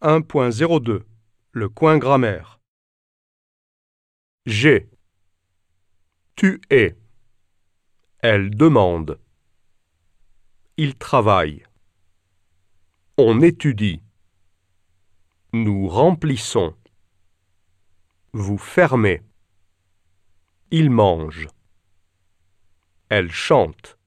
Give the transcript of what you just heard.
1.02 Le coin grammaire. J'ai. Tu es. Elle demande. Il travaille. On étudie. Nous remplissons. Vous fermez. Il mange. Elle chante.